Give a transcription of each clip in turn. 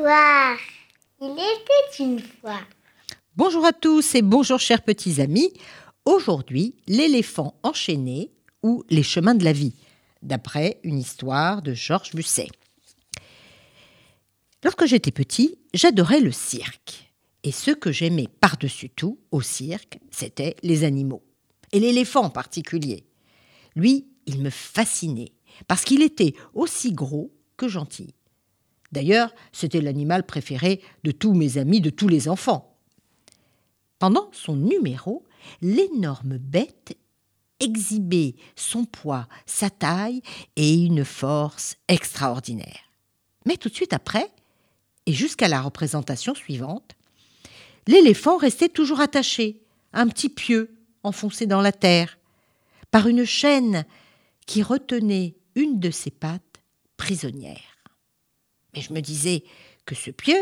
histoire. Il était une fois. Bonjour à tous et bonjour chers petits amis. Aujourd'hui, l'éléphant enchaîné ou les chemins de la vie, d'après une histoire de Georges Busset. Lorsque j'étais petit, j'adorais le cirque. Et ce que j'aimais par-dessus tout au cirque, c'était les animaux. Et l'éléphant en particulier. Lui, il me fascinait, parce qu'il était aussi gros que gentil. D'ailleurs, c'était l'animal préféré de tous mes amis, de tous les enfants. Pendant son numéro, l'énorme bête exhibait son poids, sa taille et une force extraordinaire. Mais tout de suite après, et jusqu'à la représentation suivante, l'éléphant restait toujours attaché un petit pieu enfoncé dans la terre, par une chaîne qui retenait une de ses pattes prisonnière. Mais je me disais que ce pieu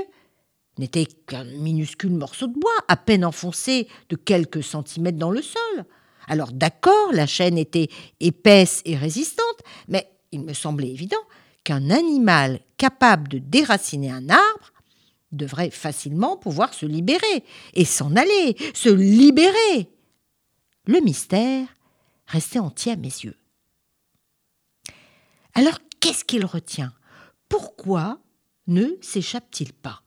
n'était qu'un minuscule morceau de bois, à peine enfoncé de quelques centimètres dans le sol. Alors d'accord, la chaîne était épaisse et résistante, mais il me semblait évident qu'un animal capable de déraciner un arbre devrait facilement pouvoir se libérer et s'en aller, se libérer. Le mystère restait entier à mes yeux. Alors qu'est-ce qu'il retient? Pourquoi ne s'échappe-t-il pas?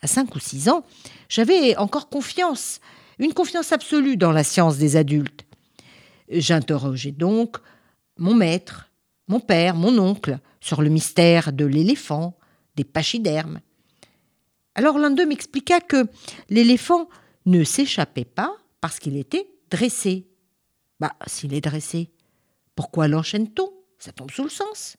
À cinq ou six ans, j'avais encore confiance, une confiance absolue dans la science des adultes. J'interrogeais donc mon maître, mon père, mon oncle, sur le mystère de l'éléphant, des pachydermes. Alors l'un d'eux m'expliqua que l'éléphant ne s'échappait pas parce qu'il était dressé. Bah, s'il est dressé, pourquoi l'enchaîne-t-on? Ça tombe sous le sens.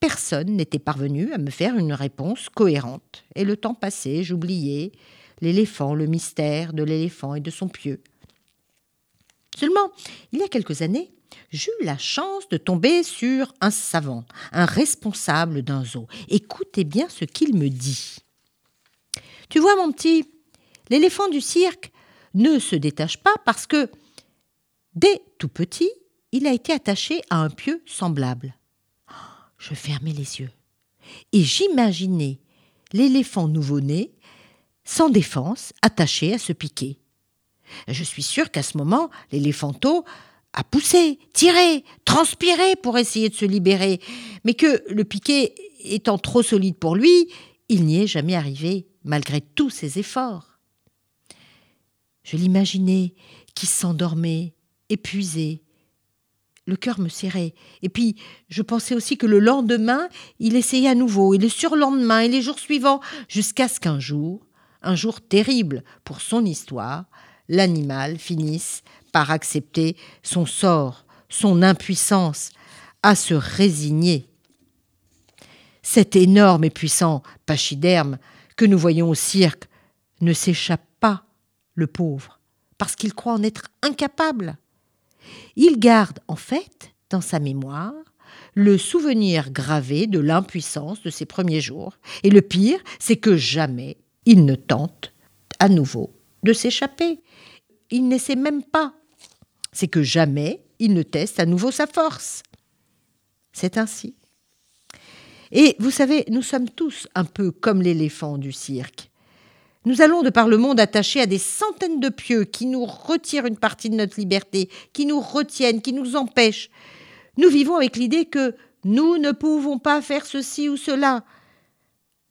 Personne n'était parvenu à me faire une réponse cohérente, et le temps passait, j'oubliais l'éléphant, le mystère de l'éléphant et de son pieu. Seulement, il y a quelques années, j'eus la chance de tomber sur un savant, un responsable d'un zoo. Écoutez bien ce qu'il me dit. Tu vois, mon petit, l'éléphant du cirque ne se détache pas parce que, dès tout petit, il a été attaché à un pieu semblable. Je fermais les yeux et j'imaginais l'éléphant nouveau-né, sans défense, attaché à ce piquet. Je suis sûr qu'à ce moment, l'éléphanto a poussé, tiré, transpiré pour essayer de se libérer, mais que le piquet étant trop solide pour lui, il n'y est jamais arrivé, malgré tous ses efforts. Je l'imaginais qui s'endormait, épuisé. Le cœur me serrait. Et puis, je pensais aussi que le lendemain, il essayait à nouveau, et le surlendemain, et les jours suivants, jusqu'à ce qu'un jour, un jour terrible pour son histoire, l'animal finisse par accepter son sort, son impuissance, à se résigner. Cet énorme et puissant pachyderme que nous voyons au cirque ne s'échappe pas, le pauvre, parce qu'il croit en être incapable. Il garde en fait dans sa mémoire le souvenir gravé de l'impuissance de ses premiers jours, et le pire, c'est que jamais il ne tente à nouveau de s'échapper. Il n'essaie même pas. C'est que jamais il ne teste à nouveau sa force. C'est ainsi. Et vous savez, nous sommes tous un peu comme l'éléphant du cirque. Nous allons de par le monde attachés à des centaines de pieux qui nous retirent une partie de notre liberté, qui nous retiennent, qui nous empêchent. Nous vivons avec l'idée que nous ne pouvons pas faire ceci ou cela,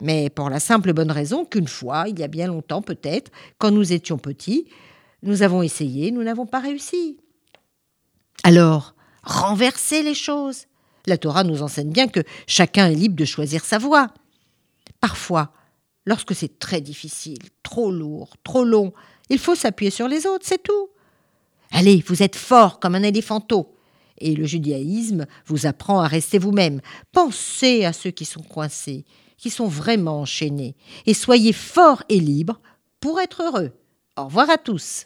mais pour la simple bonne raison qu'une fois, il y a bien longtemps peut-être, quand nous étions petits, nous avons essayé, nous n'avons pas réussi. Alors, renversez les choses. La Torah nous enseigne bien que chacun est libre de choisir sa voie. Parfois, lorsque c'est très difficile, trop lourd, trop long, il faut s'appuyer sur les autres, c'est tout. Allez, vous êtes fort comme un éléphanteau. Et le judaïsme vous apprend à rester vous-même. Pensez à ceux qui sont coincés qui sont vraiment enchaînés. Et soyez forts et libres pour être heureux. Au revoir à tous.